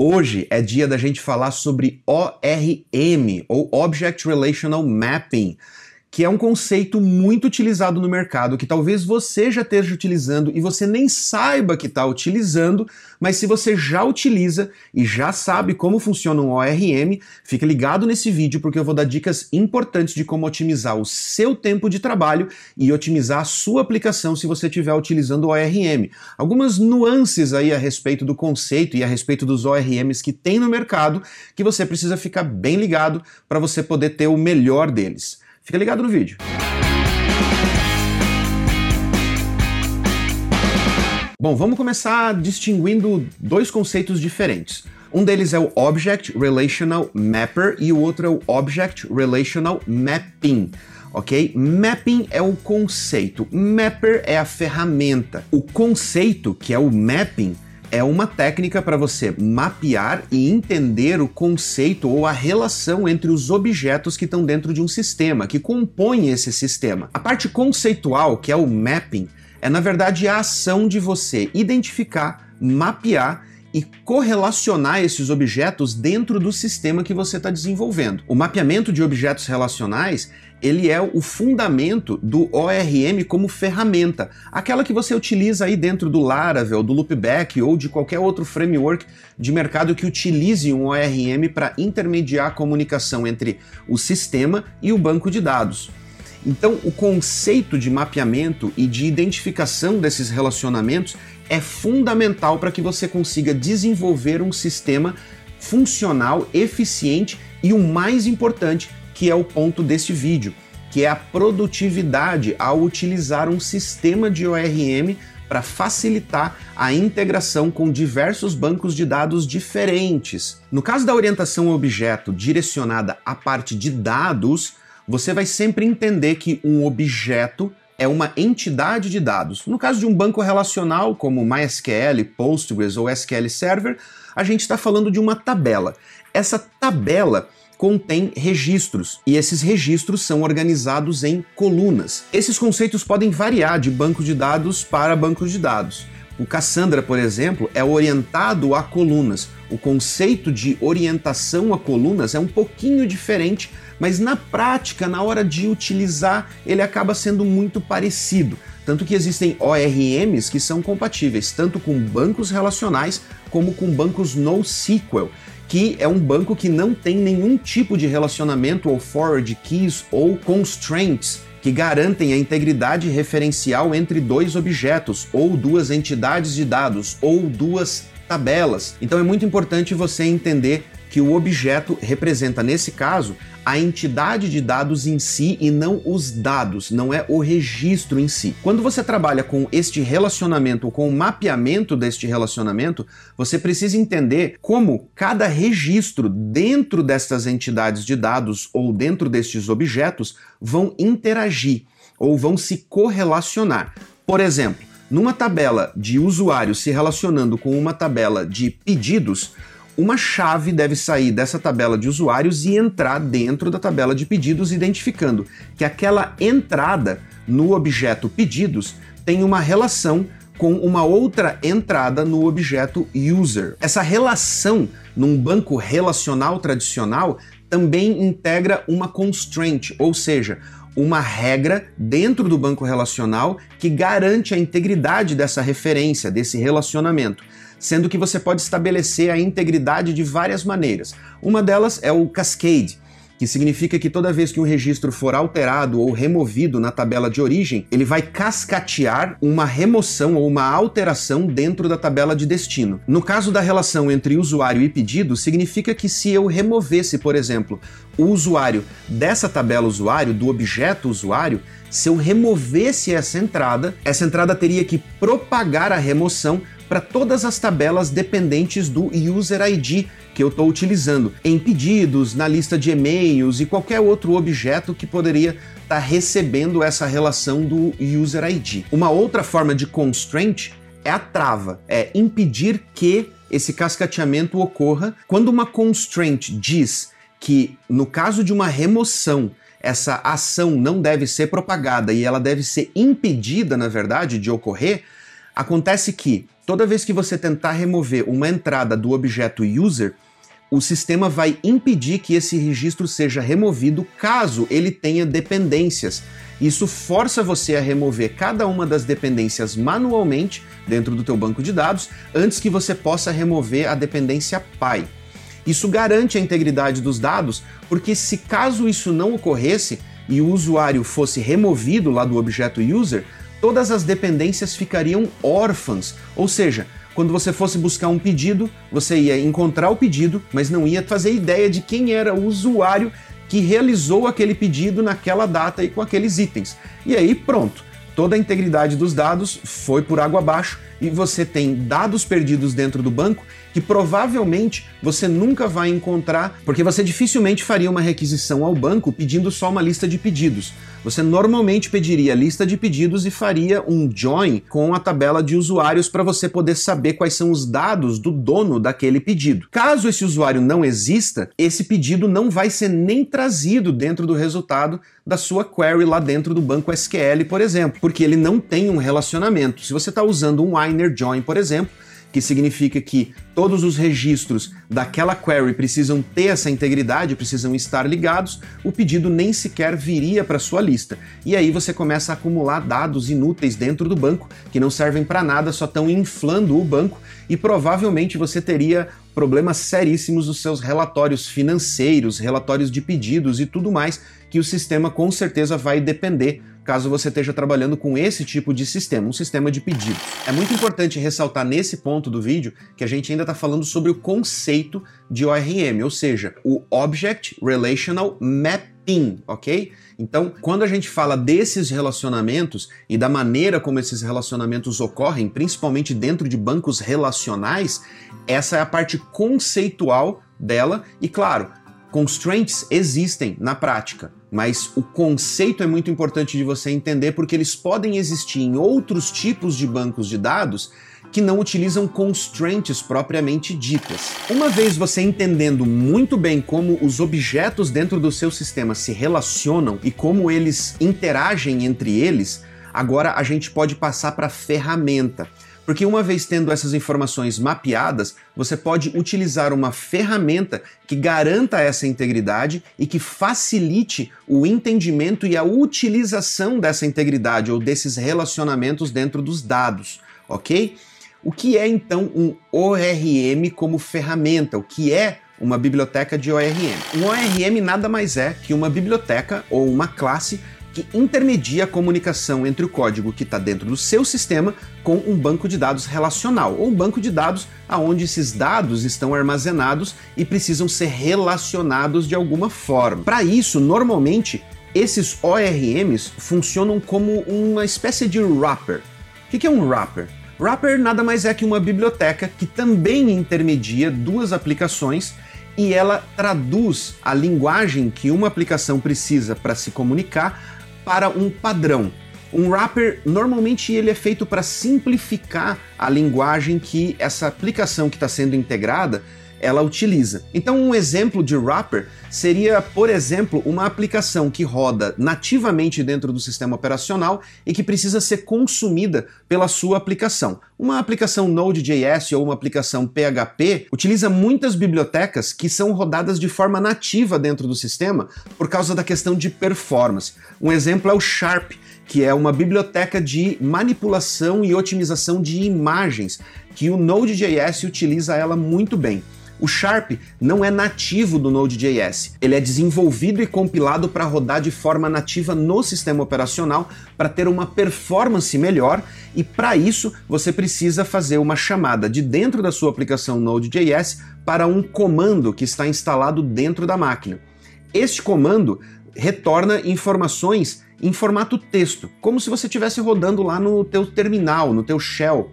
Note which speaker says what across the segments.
Speaker 1: Hoje é dia da gente falar sobre ORM, ou Object Relational Mapping que é um conceito muito utilizado no mercado, que talvez você já esteja utilizando e você nem saiba que está utilizando, mas se você já utiliza e já sabe como funciona um ORM, fica ligado nesse vídeo porque eu vou dar dicas importantes de como otimizar o seu tempo de trabalho e otimizar a sua aplicação se você estiver utilizando o ORM. Algumas nuances aí a respeito do conceito e a respeito dos ORMs que tem no mercado que você precisa ficar bem ligado para você poder ter o melhor deles. Fica ligado no vídeo. Bom, vamos começar distinguindo dois conceitos diferentes. Um deles é o Object Relational Mapper e o outro é o Object Relational Mapping. Ok? Mapping é o conceito, Mapper é a ferramenta. O conceito, que é o mapping, é uma técnica para você mapear e entender o conceito ou a relação entre os objetos que estão dentro de um sistema, que compõem esse sistema. A parte conceitual, que é o mapping, é na verdade a ação de você identificar, mapear e correlacionar esses objetos dentro do sistema que você está desenvolvendo. O mapeamento de objetos relacionais ele é o fundamento do ORM como ferramenta, aquela que você utiliza aí dentro do Laravel, do Loopback ou de qualquer outro framework de mercado que utilize um ORM para intermediar a comunicação entre o sistema e o banco de dados. Então, o conceito de mapeamento e de identificação desses relacionamentos é fundamental para que você consiga desenvolver um sistema funcional, eficiente e o mais importante, que é o ponto deste vídeo, que é a produtividade ao utilizar um sistema de ORM para facilitar a integração com diversos bancos de dados diferentes. No caso da orientação objeto direcionada à parte de dados, você vai sempre entender que um objeto é uma entidade de dados. No caso de um banco relacional, como MySQL, Postgres ou SQL Server, a gente está falando de uma tabela. Essa tabela contém registros e esses registros são organizados em colunas. Esses conceitos podem variar de banco de dados para banco de dados. O Cassandra, por exemplo, é orientado a colunas. O conceito de orientação a colunas é um pouquinho diferente, mas na prática, na hora de utilizar, ele acaba sendo muito parecido. Tanto que existem ORMs que são compatíveis tanto com bancos relacionais como com bancos NoSQL, que é um banco que não tem nenhum tipo de relacionamento ou forward keys ou constraints que garantem a integridade referencial entre dois objetos, ou duas entidades de dados, ou duas tabelas. Então é muito importante você entender que o objeto representa, nesse caso, a entidade de dados em si e não os dados, não é o registro em si. Quando você trabalha com este relacionamento, com o mapeamento deste relacionamento, você precisa entender como cada registro dentro destas entidades de dados ou dentro destes objetos vão interagir ou vão se correlacionar. Por exemplo, numa tabela de usuários se relacionando com uma tabela de pedidos, uma chave deve sair dessa tabela de usuários e entrar dentro da tabela de pedidos, identificando que aquela entrada no objeto pedidos tem uma relação com uma outra entrada no objeto user. Essa relação num banco relacional tradicional também integra uma constraint, ou seja, uma regra dentro do banco relacional que garante a integridade dessa referência, desse relacionamento sendo que você pode estabelecer a integridade de várias maneiras. Uma delas é o cascade, que significa que toda vez que um registro for alterado ou removido na tabela de origem, ele vai cascatear uma remoção ou uma alteração dentro da tabela de destino. No caso da relação entre usuário e pedido, significa que se eu removesse, por exemplo, o usuário dessa tabela usuário, do objeto usuário, se eu removesse essa entrada, essa entrada teria que propagar a remoção para todas as tabelas dependentes do User ID que eu estou utilizando, em pedidos, na lista de e-mails e qualquer outro objeto que poderia estar tá recebendo essa relação do User ID. Uma outra forma de constraint é a trava, é impedir que esse cascateamento ocorra. Quando uma constraint diz que, no caso de uma remoção, essa ação não deve ser propagada e ela deve ser impedida, na verdade, de ocorrer, Acontece que toda vez que você tentar remover uma entrada do objeto user, o sistema vai impedir que esse registro seja removido caso ele tenha dependências. Isso força você a remover cada uma das dependências manualmente dentro do teu banco de dados antes que você possa remover a dependência pai. Isso garante a integridade dos dados, porque se caso isso não ocorresse e o usuário fosse removido lá do objeto user, todas as dependências ficariam órfãs, ou seja, quando você fosse buscar um pedido, você ia encontrar o pedido, mas não ia fazer ideia de quem era o usuário que realizou aquele pedido naquela data e com aqueles itens. E aí pronto, toda a integridade dos dados foi por água abaixo e você tem dados perdidos dentro do banco que provavelmente você nunca vai encontrar, porque você dificilmente faria uma requisição ao banco pedindo só uma lista de pedidos. Você normalmente pediria a lista de pedidos e faria um join com a tabela de usuários para você poder saber quais são os dados do dono daquele pedido. Caso esse usuário não exista, esse pedido não vai ser nem trazido dentro do resultado da sua query lá dentro do banco SQL, por exemplo, porque ele não tem um relacionamento. Se você está usando um inner join, por exemplo, que significa que todos os registros daquela query precisam ter essa integridade, precisam estar ligados, o pedido nem sequer viria para sua lista. E aí você começa a acumular dados inúteis dentro do banco que não servem para nada, só estão inflando o banco e provavelmente você teria problemas seríssimos nos seus relatórios financeiros, relatórios de pedidos e tudo mais, que o sistema com certeza vai depender caso você esteja trabalhando com esse tipo de sistema, um sistema de pedidos. É muito importante ressaltar nesse ponto do vídeo que a gente ainda está falando sobre o conceito de ORM, ou seja, o Object Relational Mapping, ok? Então, quando a gente fala desses relacionamentos e da maneira como esses relacionamentos ocorrem, principalmente dentro de bancos relacionais, essa é a parte conceitual dela e, claro, constraints existem na prática. Mas o conceito é muito importante de você entender porque eles podem existir em outros tipos de bancos de dados que não utilizam constraints propriamente ditas. Uma vez você entendendo muito bem como os objetos dentro do seu sistema se relacionam e como eles interagem entre eles, agora a gente pode passar para a ferramenta. Porque uma vez tendo essas informações mapeadas, você pode utilizar uma ferramenta que garanta essa integridade e que facilite o entendimento e a utilização dessa integridade ou desses relacionamentos dentro dos dados, ok? O que é então um ORM como ferramenta? O que é uma biblioteca de ORM? Um ORM nada mais é que uma biblioteca ou uma classe que intermedia a comunicação entre o código que está dentro do seu sistema com um banco de dados relacional, ou um banco de dados aonde esses dados estão armazenados e precisam ser relacionados de alguma forma. Para isso, normalmente, esses ORMs funcionam como uma espécie de wrapper. O que é um wrapper? Wrapper nada mais é que uma biblioteca que também intermedia duas aplicações e ela traduz a linguagem que uma aplicação precisa para se comunicar para um padrão. Um wrapper normalmente ele é feito para simplificar a linguagem que essa aplicação que está sendo integrada ela utiliza. Então, um exemplo de wrapper seria, por exemplo, uma aplicação que roda nativamente dentro do sistema operacional e que precisa ser consumida pela sua aplicação. Uma aplicação Node.js ou uma aplicação PHP utiliza muitas bibliotecas que são rodadas de forma nativa dentro do sistema por causa da questão de performance. Um exemplo é o Sharp, que é uma biblioteca de manipulação e otimização de imagens, que o Node.js utiliza ela muito bem. O Sharp não é nativo do Node.js. Ele é desenvolvido e compilado para rodar de forma nativa no sistema operacional para ter uma performance melhor e para isso você precisa fazer uma chamada de dentro da sua aplicação Node.js para um comando que está instalado dentro da máquina. Este comando retorna informações em formato texto, como se você estivesse rodando lá no teu terminal, no teu shell.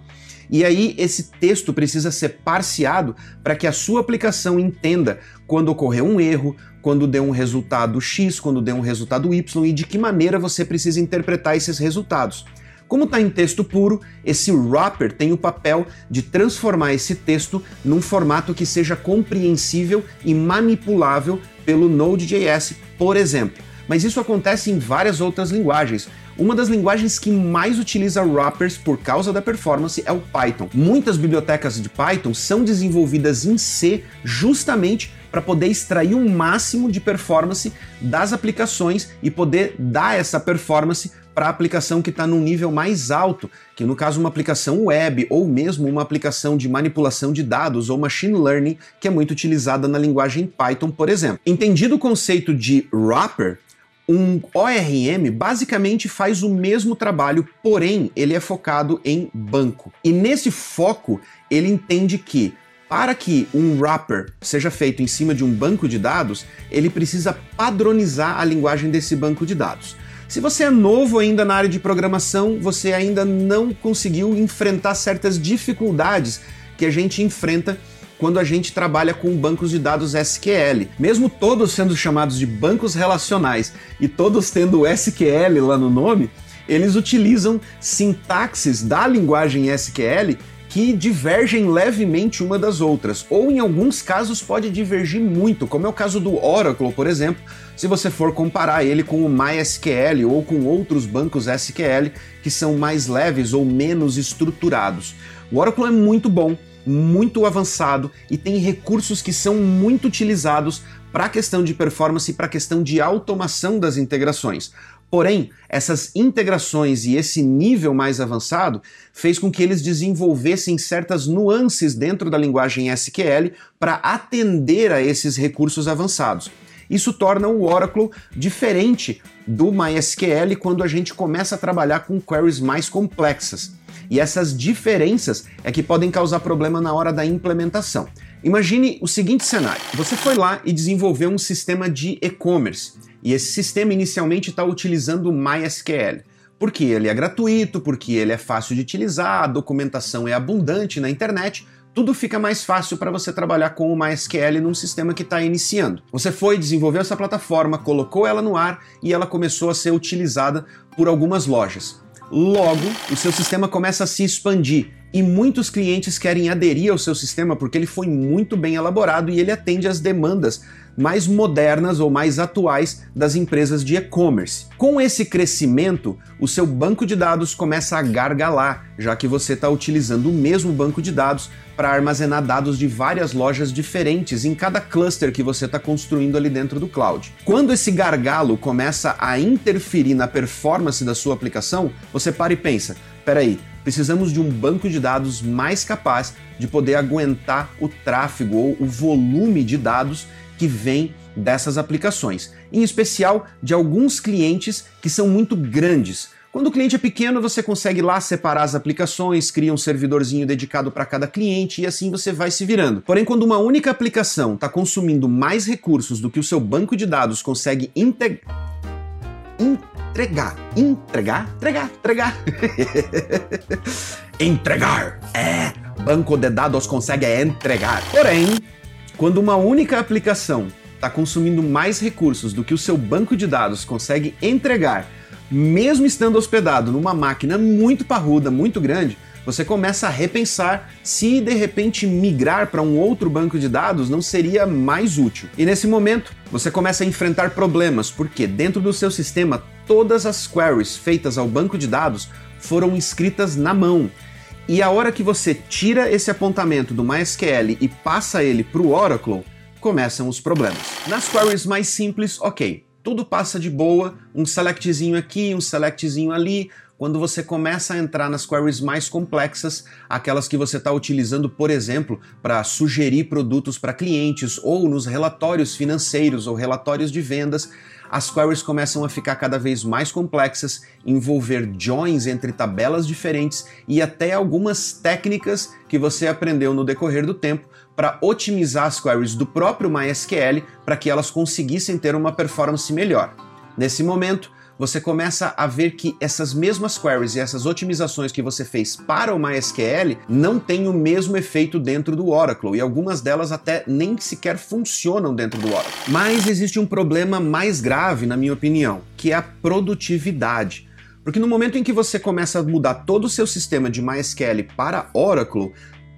Speaker 1: E aí esse texto precisa ser parseado para que a sua aplicação entenda quando ocorreu um erro, quando deu um resultado X, quando deu um resultado Y e de que maneira você precisa interpretar esses resultados. Como está em texto puro, esse wrapper tem o papel de transformar esse texto num formato que seja compreensível e manipulável pelo Node.js, por exemplo. Mas isso acontece em várias outras linguagens. Uma das linguagens que mais utiliza wrappers por causa da performance é o Python. Muitas bibliotecas de Python são desenvolvidas em C justamente para poder extrair o um máximo de performance das aplicações e poder dar essa performance para a aplicação que está num nível mais alto, que no caso uma aplicação web ou mesmo uma aplicação de manipulação de dados ou machine learning, que é muito utilizada na linguagem Python, por exemplo. Entendido o conceito de wrapper, um ORM basicamente faz o mesmo trabalho, porém ele é focado em banco. E nesse foco, ele entende que para que um wrapper seja feito em cima de um banco de dados, ele precisa padronizar a linguagem desse banco de dados. Se você é novo ainda na área de programação, você ainda não conseguiu enfrentar certas dificuldades que a gente enfrenta quando a gente trabalha com bancos de dados SQL. Mesmo todos sendo chamados de bancos relacionais e todos tendo SQL lá no nome, eles utilizam sintaxes da linguagem SQL que divergem levemente uma das outras, ou em alguns casos pode divergir muito, como é o caso do Oracle, por exemplo, se você for comparar ele com o MySQL ou com outros bancos SQL que são mais leves ou menos estruturados. O Oracle é muito bom, muito avançado e tem recursos que são muito utilizados para a questão de performance e para a questão de automação das integrações. Porém, essas integrações e esse nível mais avançado fez com que eles desenvolvessem certas nuances dentro da linguagem SQL para atender a esses recursos avançados. Isso torna o Oracle diferente do MySQL quando a gente começa a trabalhar com queries mais complexas. E essas diferenças é que podem causar problema na hora da implementação. Imagine o seguinte cenário: você foi lá e desenvolveu um sistema de e-commerce, e esse sistema inicialmente está utilizando MySQL. Porque ele é gratuito, porque ele é fácil de utilizar, a documentação é abundante na internet, tudo fica mais fácil para você trabalhar com o MySQL num sistema que está iniciando. Você foi, desenvolveu essa plataforma, colocou ela no ar e ela começou a ser utilizada por algumas lojas. Logo, o seu sistema começa a se expandir e muitos clientes querem aderir ao seu sistema porque ele foi muito bem elaborado e ele atende às demandas mais modernas ou mais atuais das empresas de e-commerce. Com esse crescimento, o seu banco de dados começa a gargalar, já que você está utilizando o mesmo banco de dados para armazenar dados de várias lojas diferentes em cada cluster que você está construindo ali dentro do cloud. Quando esse gargalo começa a interferir na performance da sua aplicação, você para e pensa: peraí, precisamos de um banco de dados mais capaz de poder aguentar o tráfego ou o volume de dados que vem dessas aplicações, em especial de alguns clientes que são muito grandes. Quando o cliente é pequeno, você consegue lá separar as aplicações, cria um servidorzinho dedicado para cada cliente e assim você vai se virando. Porém, quando uma única aplicação está consumindo mais recursos do que o seu banco de dados consegue integrar. Entregar, entregar, entregar, entregar. entregar. É, banco de dados consegue entregar. Porém, quando uma única aplicação está consumindo mais recursos do que o seu banco de dados consegue entregar, mesmo estando hospedado numa máquina muito parruda, muito grande, você começa a repensar se de repente migrar para um outro banco de dados não seria mais útil. E nesse momento, você começa a enfrentar problemas, porque dentro do seu sistema todas as queries feitas ao banco de dados foram escritas na mão e a hora que você tira esse apontamento do MySQL e passa ele para o Oracle, começam os problemas. Nas queries mais simples, ok, tudo passa de boa, um selectzinho aqui, um selectzinho ali. Quando você começa a entrar nas queries mais complexas, aquelas que você está utilizando, por exemplo, para sugerir produtos para clientes ou nos relatórios financeiros ou relatórios de vendas, as queries começam a ficar cada vez mais complexas, envolver joins entre tabelas diferentes e até algumas técnicas que você aprendeu no decorrer do tempo para otimizar as queries do próprio MySQL para que elas conseguissem ter uma performance melhor. Nesse momento, você começa a ver que essas mesmas queries e essas otimizações que você fez para o MySQL não têm o mesmo efeito dentro do Oracle e algumas delas até nem sequer funcionam dentro do Oracle. Mas existe um problema mais grave, na minha opinião, que é a produtividade. Porque no momento em que você começa a mudar todo o seu sistema de MySQL para Oracle,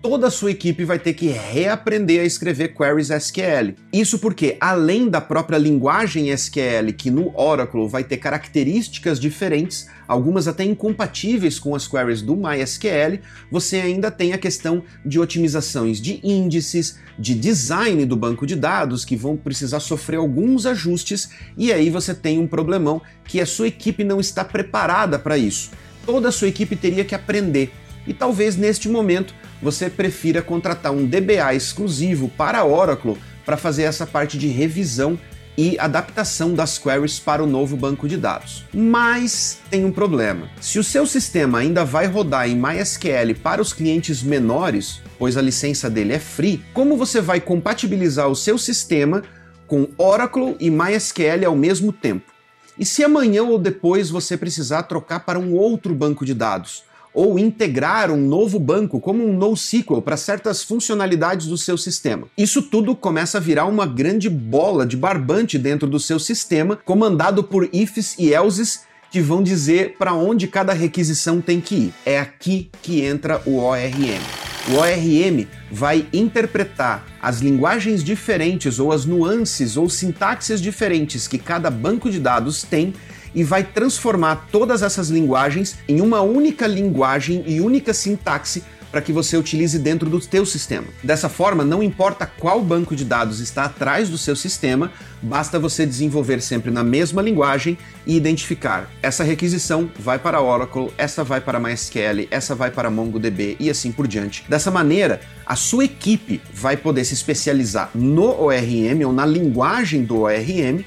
Speaker 1: toda a sua equipe vai ter que reaprender a escrever queries SQL. Isso porque, além da própria linguagem SQL, que no Oracle vai ter características diferentes, algumas até incompatíveis com as queries do MySQL, você ainda tem a questão de otimizações de índices, de design do banco de dados, que vão precisar sofrer alguns ajustes, e aí você tem um problemão que a sua equipe não está preparada para isso. Toda a sua equipe teria que aprender. E talvez neste momento você prefira contratar um DBA exclusivo para Oracle para fazer essa parte de revisão e adaptação das queries para o novo banco de dados. Mas tem um problema. Se o seu sistema ainda vai rodar em MySQL para os clientes menores, pois a licença dele é free, como você vai compatibilizar o seu sistema com Oracle e MySQL ao mesmo tempo? E se amanhã ou depois você precisar trocar para um outro banco de dados? Ou integrar um novo banco como um NoSQL para certas funcionalidades do seu sistema. Isso tudo começa a virar uma grande bola de barbante dentro do seu sistema, comandado por ifs e elses que vão dizer para onde cada requisição tem que ir. É aqui que entra o ORM. O ORM vai interpretar as linguagens diferentes ou as nuances ou sintaxes diferentes que cada banco de dados tem e vai transformar todas essas linguagens em uma única linguagem e única sintaxe para que você utilize dentro do teu sistema. Dessa forma, não importa qual banco de dados está atrás do seu sistema, basta você desenvolver sempre na mesma linguagem e identificar essa requisição vai para Oracle, essa vai para MySQL, essa vai para MongoDB e assim por diante. Dessa maneira, a sua equipe vai poder se especializar no ORM ou na linguagem do ORM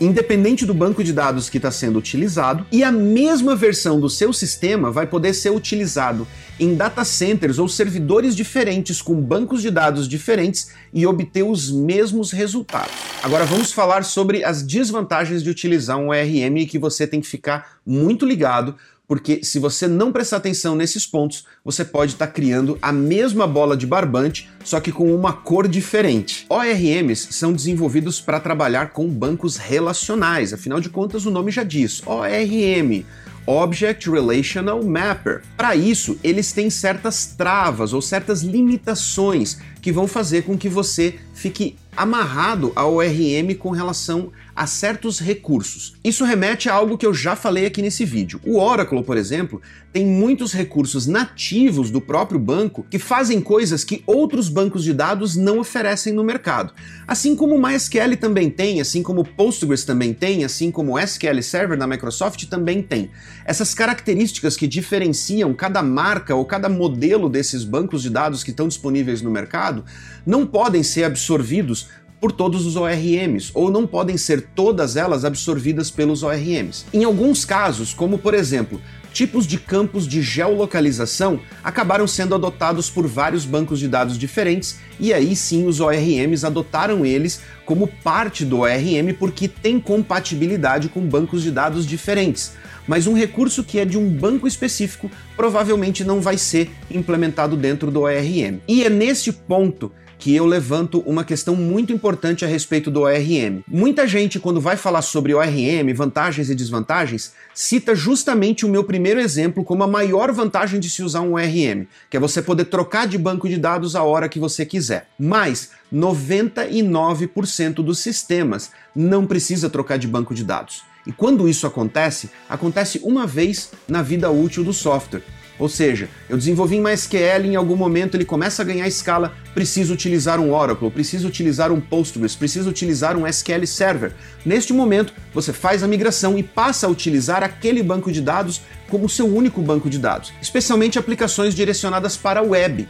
Speaker 1: independente do banco de dados que está sendo utilizado, e a mesma versão do seu sistema vai poder ser utilizado em data centers ou servidores diferentes com bancos de dados diferentes e obter os mesmos resultados. Agora vamos falar sobre as desvantagens de utilizar um ORM que você tem que ficar muito ligado, porque se você não prestar atenção nesses pontos, você pode estar tá criando a mesma bola de barbante, só que com uma cor diferente. ORMs são desenvolvidos para trabalhar com bancos relacionais, afinal de contas o nome já diz, ORM. Object Relational Mapper. Para isso, eles têm certas travas ou certas limitações que vão fazer com que você fique amarrado ao ORM com relação a certos recursos. Isso remete a algo que eu já falei aqui nesse vídeo. O Oracle, por exemplo, tem muitos recursos nativos do próprio banco que fazem coisas que outros bancos de dados não oferecem no mercado. Assim como o MySQL também tem, assim como o Postgres também tem, assim como o SQL Server da Microsoft também tem. Essas características que diferenciam cada marca ou cada modelo desses bancos de dados que estão disponíveis no mercado não podem ser absorvidos por todos os ORMs, ou não podem ser todas elas absorvidas pelos ORMs. Em alguns casos, como por exemplo, tipos de campos de geolocalização acabaram sendo adotados por vários bancos de dados diferentes, e aí sim os ORMs adotaram eles como parte do ORM porque tem compatibilidade com bancos de dados diferentes. Mas um recurso que é de um banco específico provavelmente não vai ser implementado dentro do ORM. E é nesse ponto que eu levanto uma questão muito importante a respeito do ORM. Muita gente, quando vai falar sobre ORM, vantagens e desvantagens, cita justamente o meu primeiro exemplo como a maior vantagem de se usar um ORM, que é você poder trocar de banco de dados a hora que você quiser. Mas 99% dos sistemas não precisa trocar de banco de dados. E quando isso acontece, acontece uma vez na vida útil do software. Ou seja, eu desenvolvi em MySQL, em algum momento ele começa a ganhar escala, preciso utilizar um Oracle, preciso utilizar um Postgres, preciso utilizar um SQL Server. Neste momento, você faz a migração e passa a utilizar aquele banco de dados como seu único banco de dados, especialmente aplicações direcionadas para a web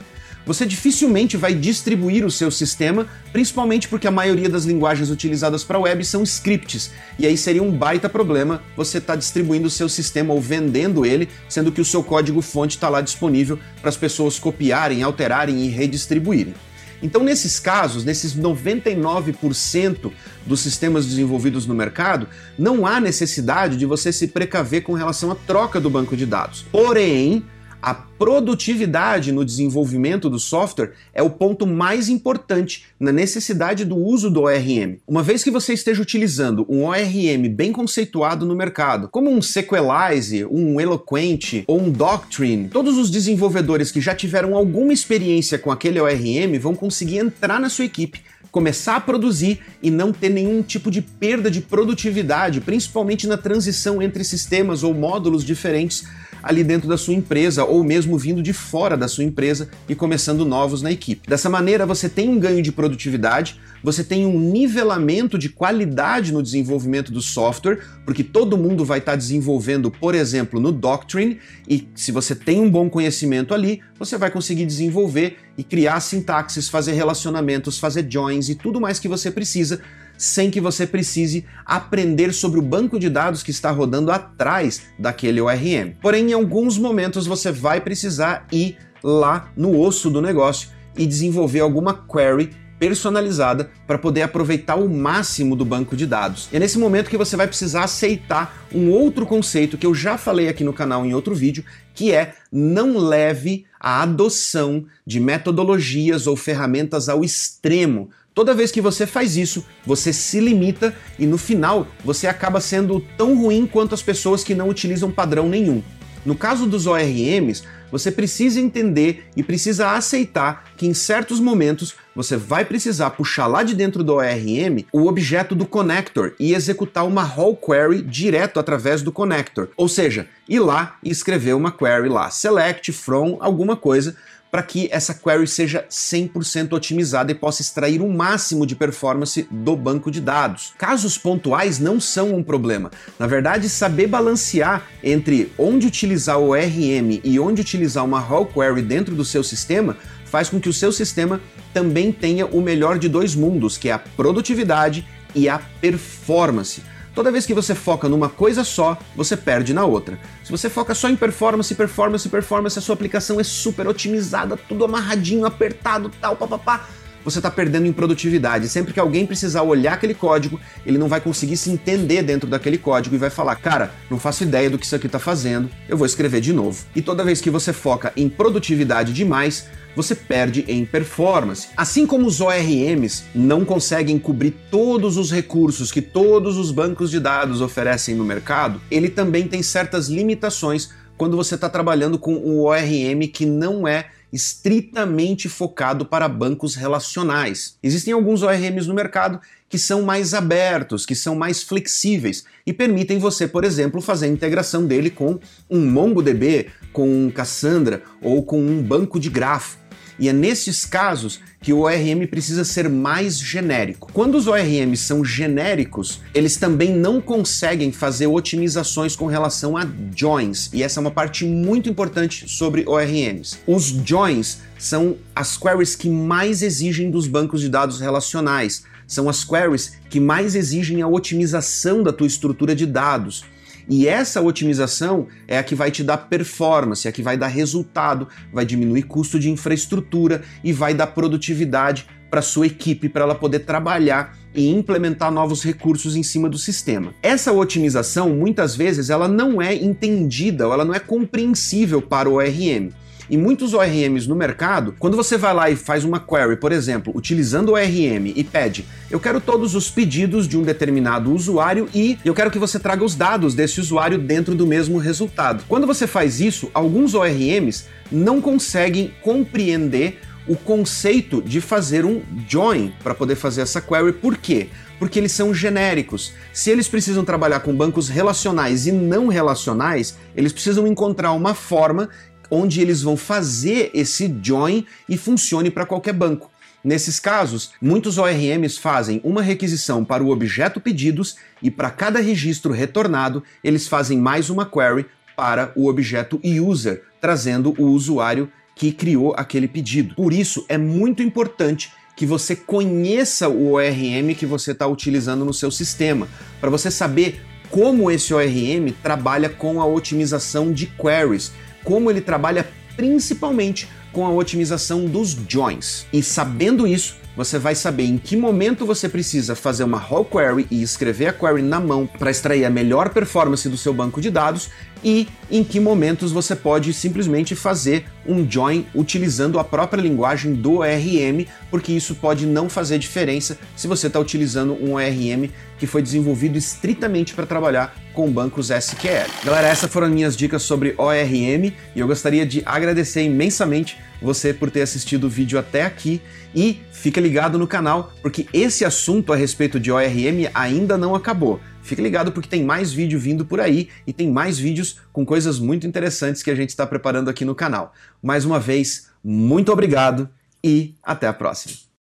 Speaker 1: você dificilmente vai distribuir o seu sistema, principalmente porque a maioria das linguagens utilizadas para web são scripts, e aí seria um baita problema você estar tá distribuindo o seu sistema ou vendendo ele, sendo que o seu código-fonte está lá disponível para as pessoas copiarem, alterarem e redistribuírem. Então, nesses casos, nesses 99% dos sistemas desenvolvidos no mercado, não há necessidade de você se precaver com relação à troca do banco de dados. Porém, a produtividade no desenvolvimento do software é o ponto mais importante na necessidade do uso do ORM. Uma vez que você esteja utilizando um ORM bem conceituado no mercado, como um Sequelize, um Eloquent ou um Doctrine, todos os desenvolvedores que já tiveram alguma experiência com aquele ORM vão conseguir entrar na sua equipe começar a produzir e não ter nenhum tipo de perda de produtividade, principalmente na transição entre sistemas ou módulos diferentes ali dentro da sua empresa ou mesmo vindo de fora da sua empresa e começando novos na equipe. Dessa maneira, você tem um ganho de produtividade, você tem um nivelamento de qualidade no desenvolvimento do software, porque todo mundo vai estar desenvolvendo, por exemplo, no Doctrine, e se você tem um bom conhecimento ali, você vai conseguir desenvolver e criar sintaxes, fazer relacionamentos, fazer joins e tudo mais que você precisa sem que você precise aprender sobre o banco de dados que está rodando atrás daquele ORM. Porém, em alguns momentos você vai precisar ir lá no osso do negócio e desenvolver alguma query personalizada para poder aproveitar o máximo do banco de dados. é nesse momento que você vai precisar aceitar um outro conceito que eu já falei aqui no canal em outro vídeo, que é não leve a adoção de metodologias ou ferramentas ao extremo Toda vez que você faz isso, você se limita e no final você acaba sendo tão ruim quanto as pessoas que não utilizam padrão nenhum. No caso dos ORMs, você precisa entender e precisa aceitar que em certos momentos você vai precisar puxar lá de dentro do ORM o objeto do connector e executar uma whole query direto através do connector. Ou seja, ir lá e escrever uma query lá, select from alguma coisa para que essa query seja 100% otimizada e possa extrair o máximo de performance do banco de dados. Casos pontuais não são um problema. Na verdade, saber balancear entre onde utilizar o ORM e onde utilizar uma raw query dentro do seu sistema faz com que o seu sistema também tenha o melhor de dois mundos, que é a produtividade e a performance. Toda vez que você foca numa coisa só, você perde na outra. Se você foca só em performance, performance, performance, a sua aplicação é super otimizada, tudo amarradinho, apertado, tal, papapá você está perdendo em produtividade. Sempre que alguém precisar olhar aquele código, ele não vai conseguir se entender dentro daquele código e vai falar: Cara, não faço ideia do que isso aqui está fazendo, eu vou escrever de novo. E toda vez que você foca em produtividade demais, você perde em performance. Assim como os ORMs não conseguem cobrir todos os recursos que todos os bancos de dados oferecem no mercado, ele também tem certas limitações quando você está trabalhando com um ORM que não é estritamente focado para bancos relacionais. Existem alguns ORMs no mercado que são mais abertos, que são mais flexíveis e permitem você, por exemplo, fazer a integração dele com um MongoDB, com um Cassandra ou com um banco de grafo. E é nesses casos que o ORM precisa ser mais genérico. Quando os ORMs são genéricos, eles também não conseguem fazer otimizações com relação a joins, e essa é uma parte muito importante sobre ORMs. Os joins são as queries que mais exigem dos bancos de dados relacionais, são as queries que mais exigem a otimização da tua estrutura de dados. E essa otimização é a que vai te dar performance, é a que vai dar resultado, vai diminuir custo de infraestrutura e vai dar produtividade para sua equipe para ela poder trabalhar e implementar novos recursos em cima do sistema. Essa otimização muitas vezes ela não é entendida ela não é compreensível para o ORM. E muitos ORMs no mercado, quando você vai lá e faz uma query, por exemplo, utilizando o ORM e pede, eu quero todos os pedidos de um determinado usuário e eu quero que você traga os dados desse usuário dentro do mesmo resultado. Quando você faz isso, alguns ORMs não conseguem compreender o conceito de fazer um join para poder fazer essa query. Por quê? Porque eles são genéricos. Se eles precisam trabalhar com bancos relacionais e não relacionais, eles precisam encontrar uma forma onde eles vão fazer esse join e funcione para qualquer banco. Nesses casos, muitos ORMs fazem uma requisição para o objeto pedidos e para cada registro retornado, eles fazem mais uma query para o objeto user, trazendo o usuário que criou aquele pedido. Por isso, é muito importante que você conheça o ORM que você está utilizando no seu sistema, para você saber como esse ORM trabalha com a otimização de queries, como ele trabalha principalmente com a otimização dos joins. E sabendo isso, você vai saber em que momento você precisa fazer uma raw query e escrever a query na mão para extrair a melhor performance do seu banco de dados e em que momentos você pode simplesmente fazer um join utilizando a própria linguagem do ORM, porque isso pode não fazer diferença se você está utilizando um ORM que foi desenvolvido estritamente para trabalhar com bancos SQL. Galera, essas foram minhas dicas sobre ORM e eu gostaria de agradecer imensamente você por ter assistido o vídeo até aqui e fica ligado no canal porque esse assunto a respeito de ORM ainda não acabou. Fique ligado porque tem mais vídeo vindo por aí e tem mais vídeos com coisas muito interessantes que a gente está preparando aqui no canal. Mais uma vez, muito obrigado e até a próxima.